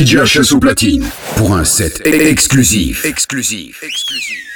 DJ HS au platine pour un set exclusif. Exclusif. Exclusif.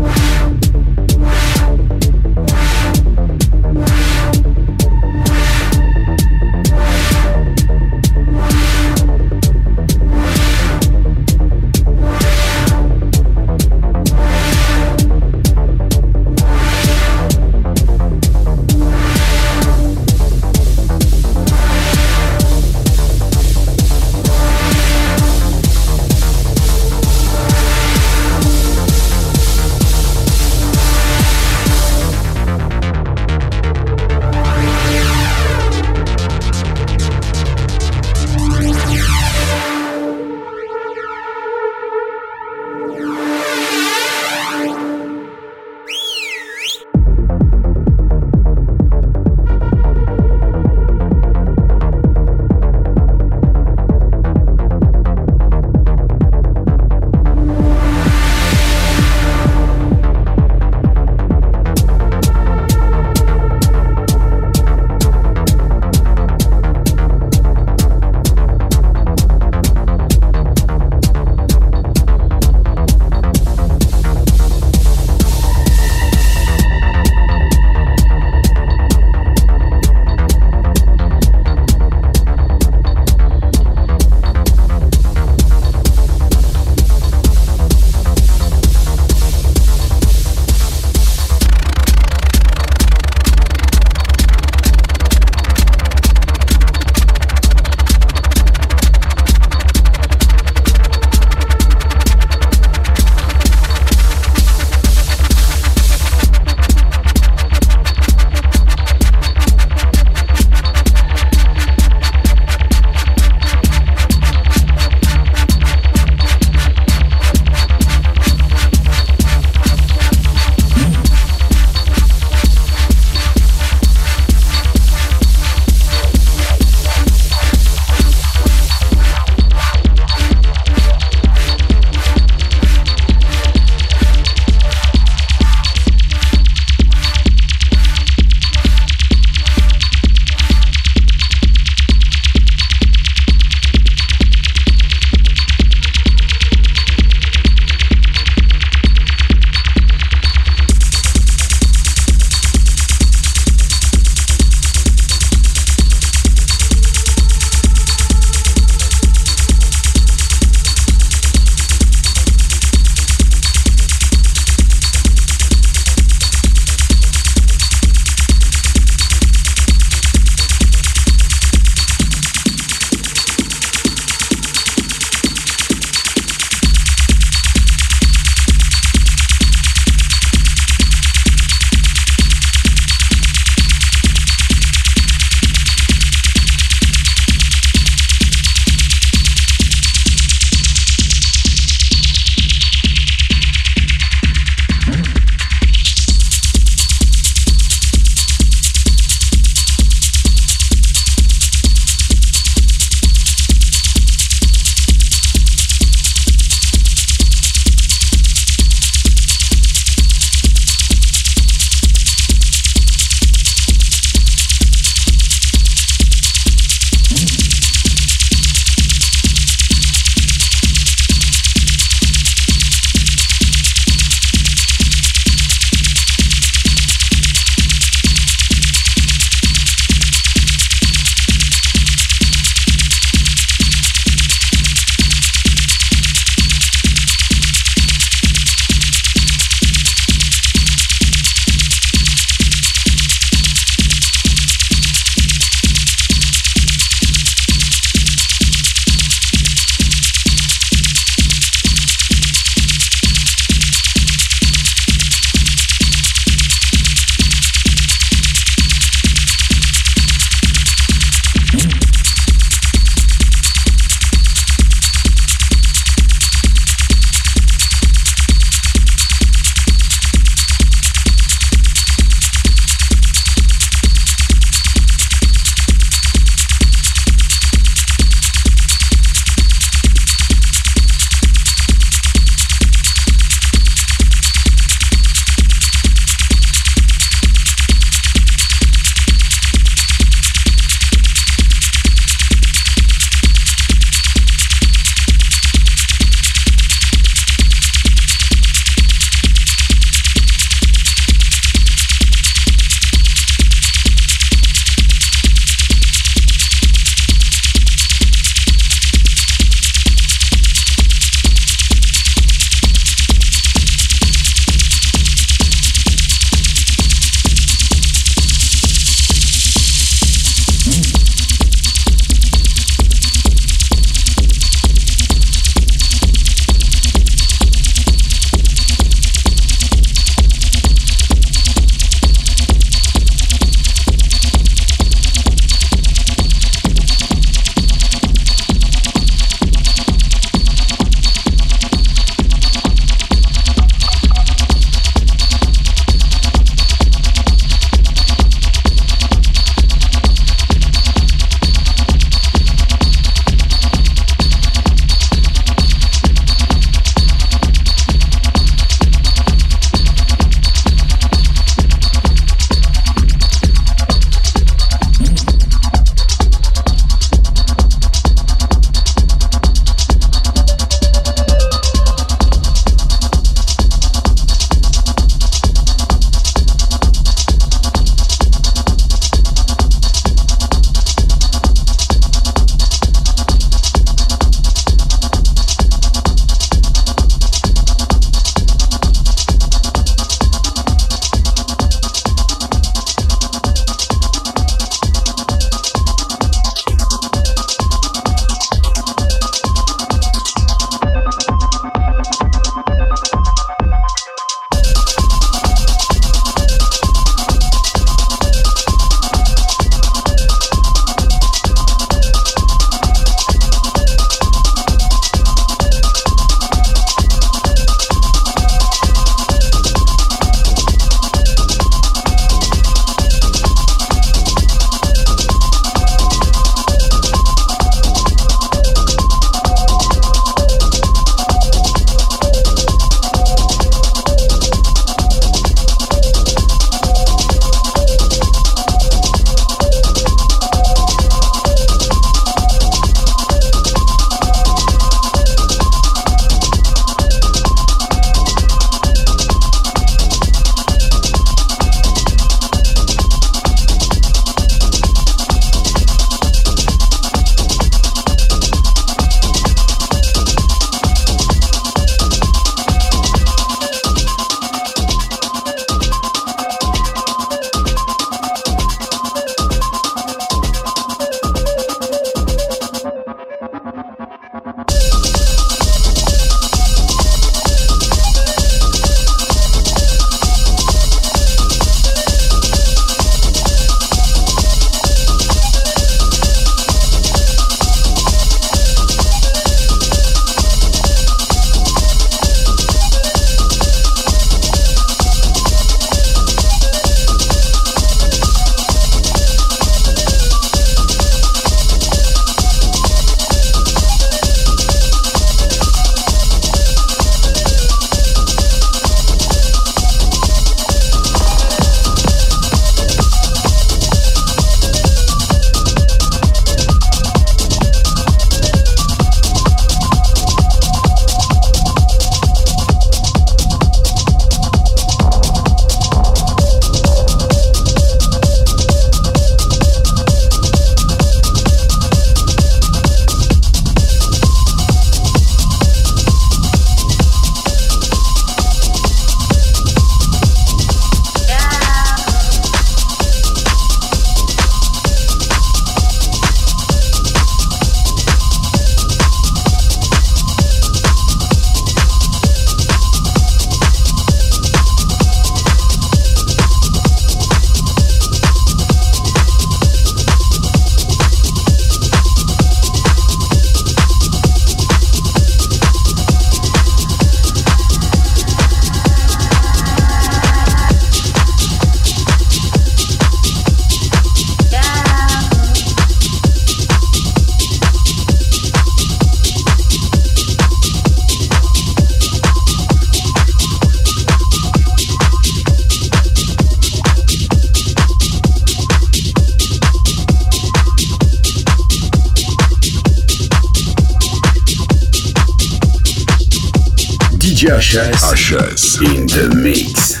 Josh Ashes in the mix.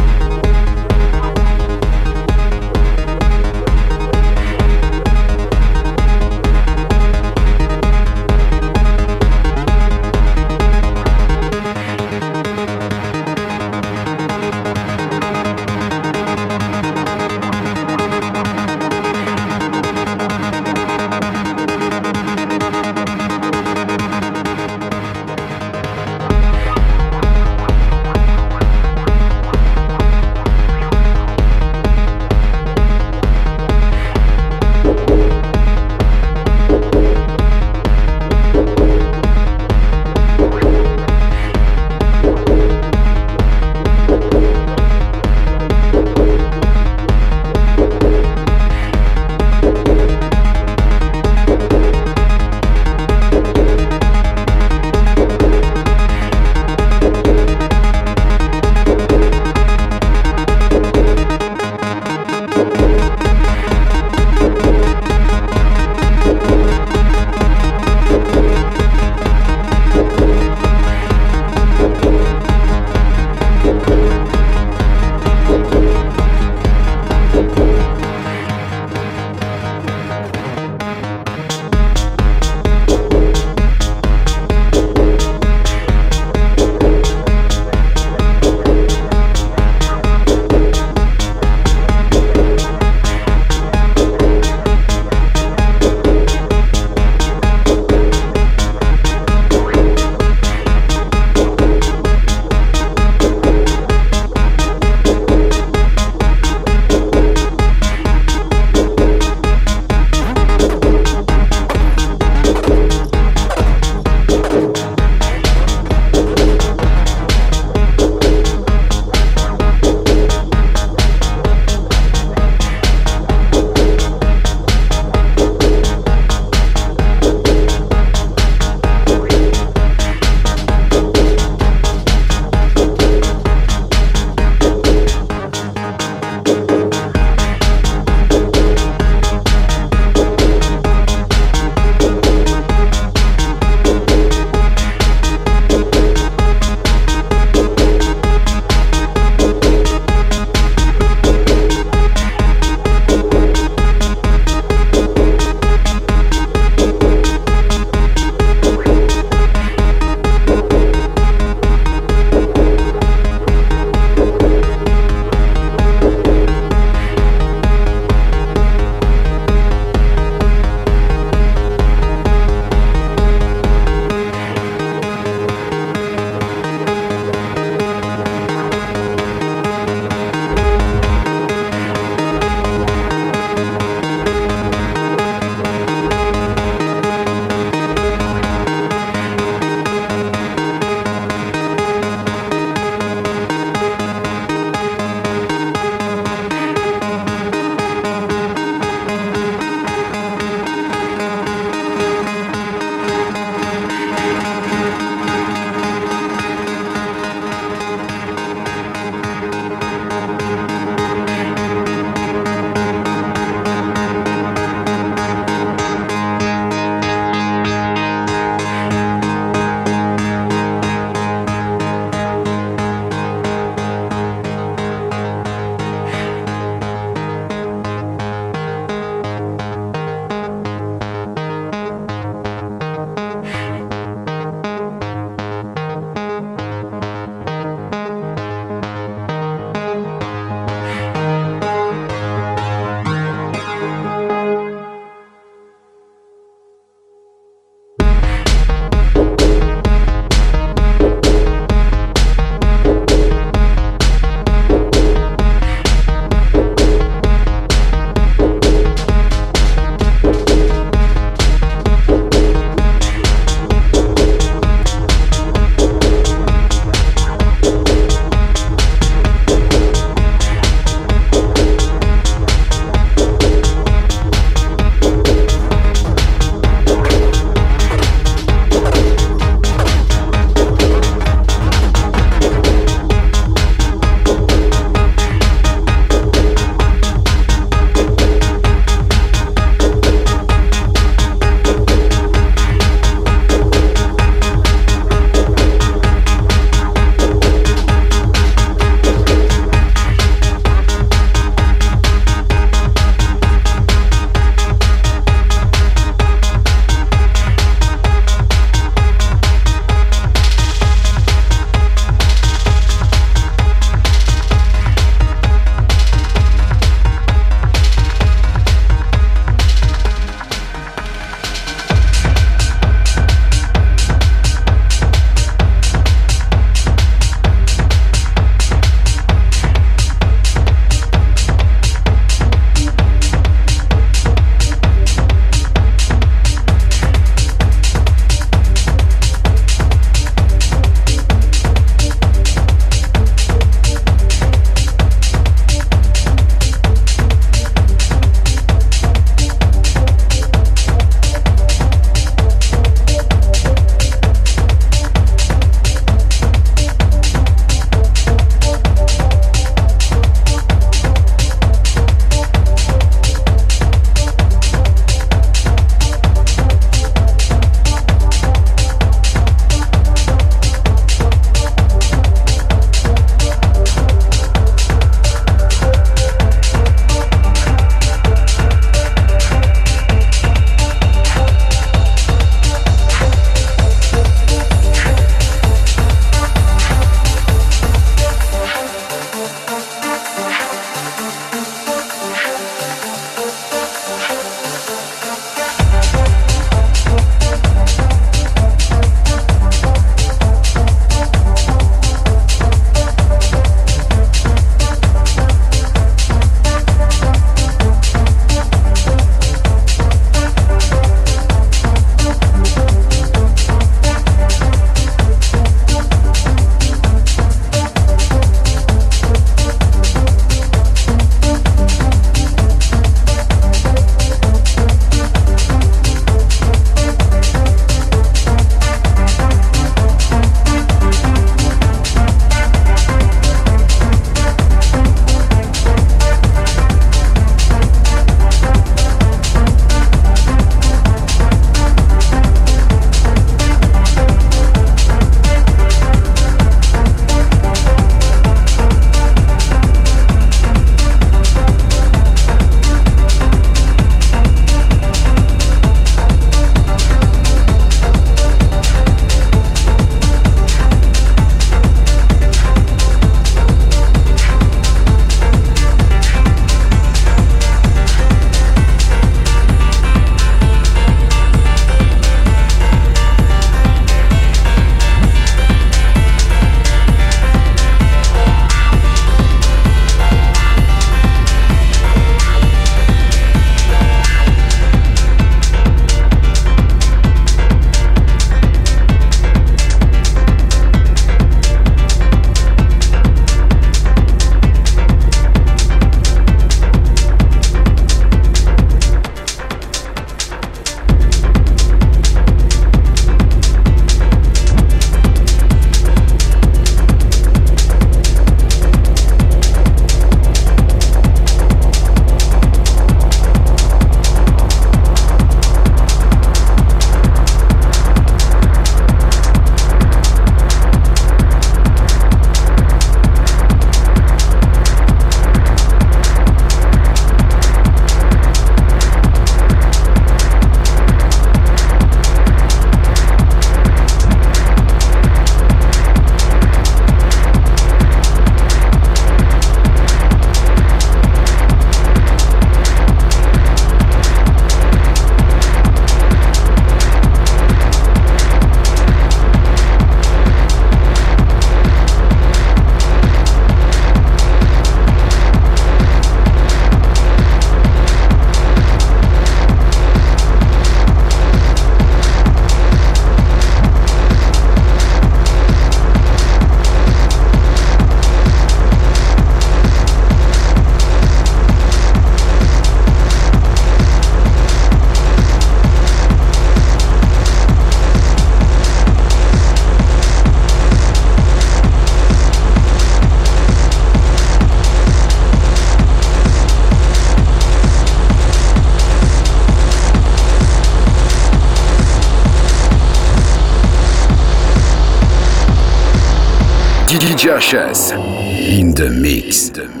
Josh's in the mix. In the mix.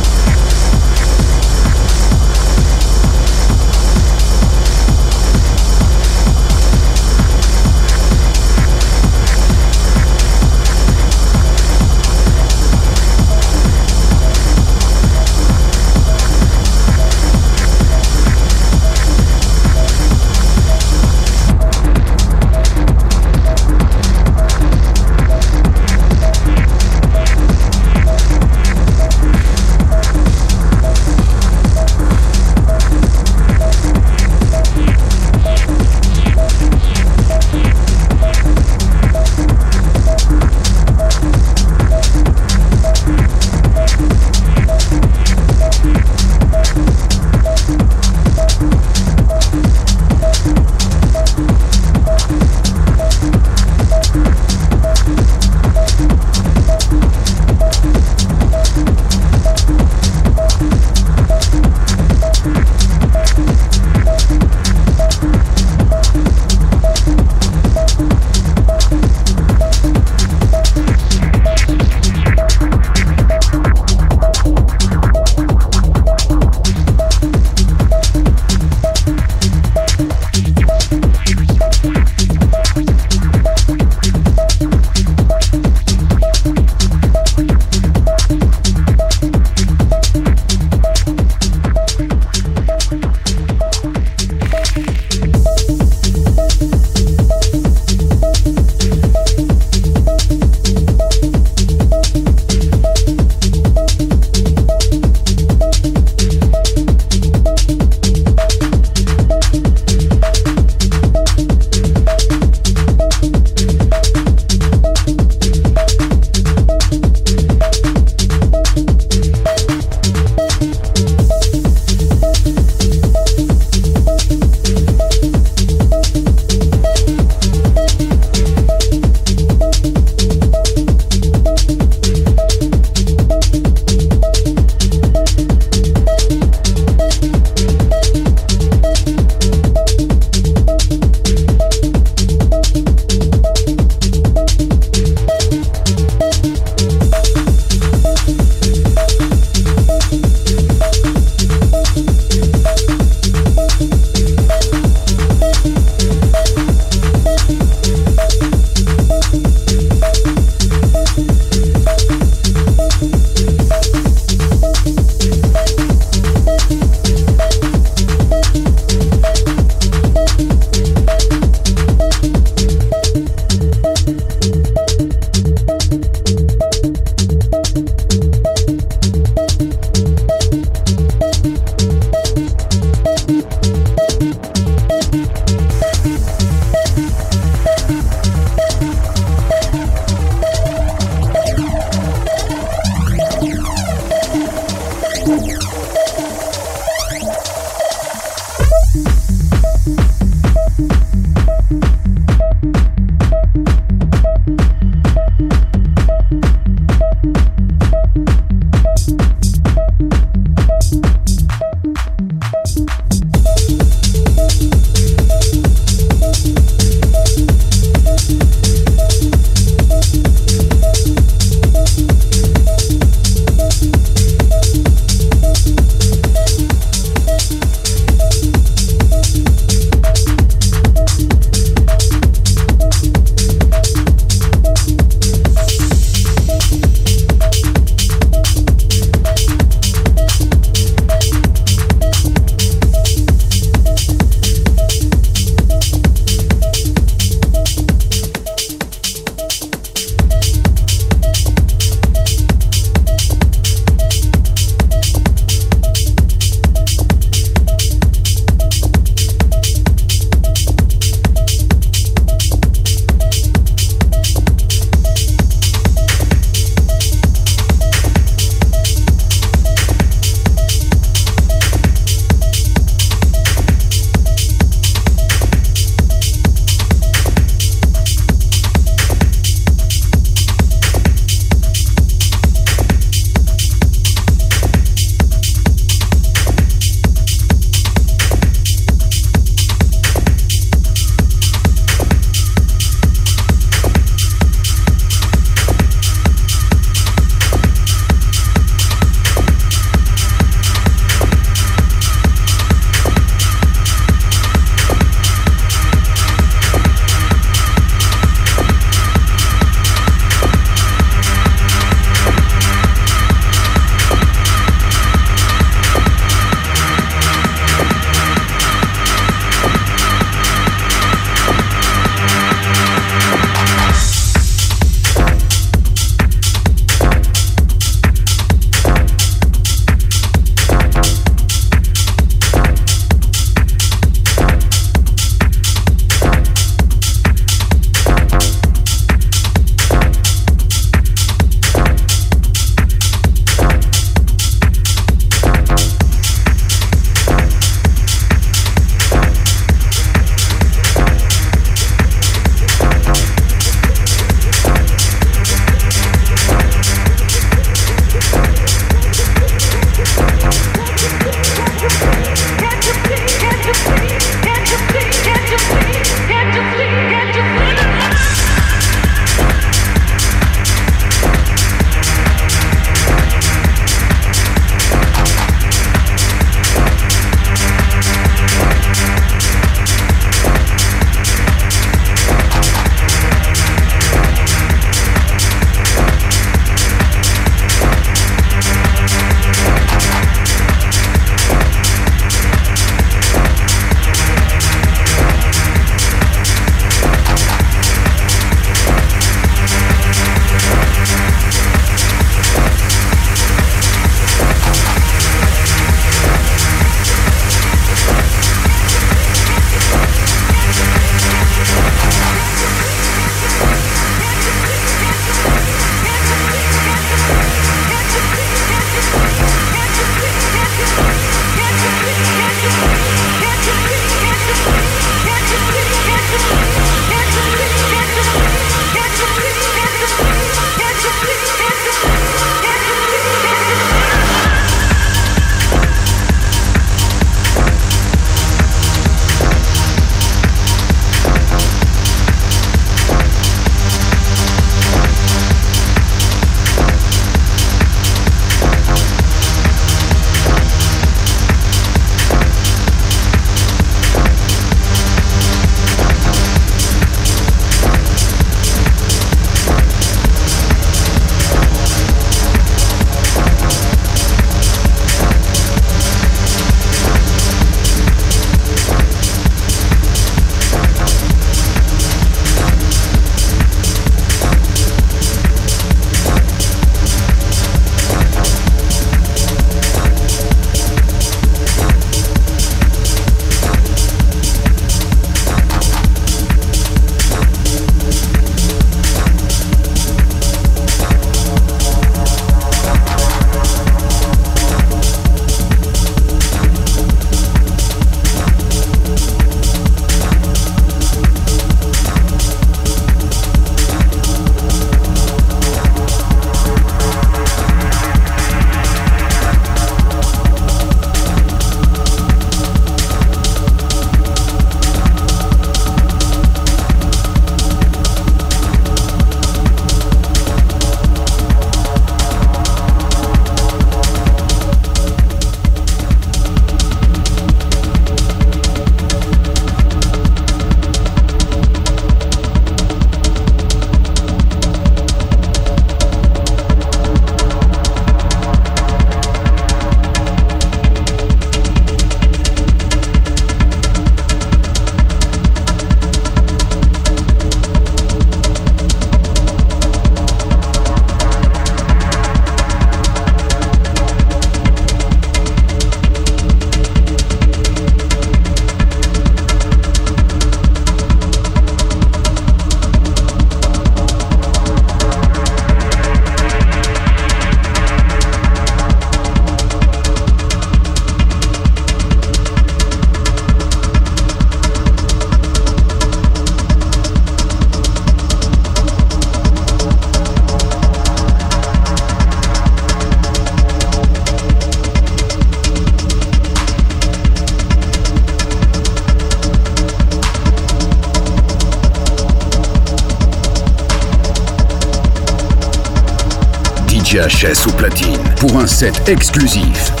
DJ HS au platine pour un set exclusif.